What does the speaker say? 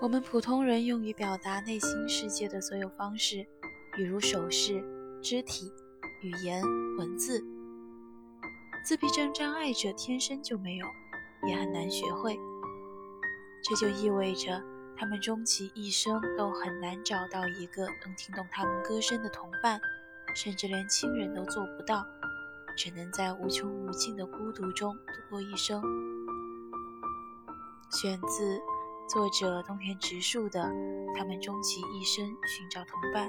我们普通人用于表达内心世界的所有方式，比如手势、肢体、语言、文字，自闭症障碍者天生就没有，也很难学会。这就意味着，他们终其一生都很难找到一个能听懂他们歌声的同伴，甚至连亲人都做不到，只能在无穷无尽的孤独中度过一生。选自。作者东田直树的《他们终其一生寻找同伴》。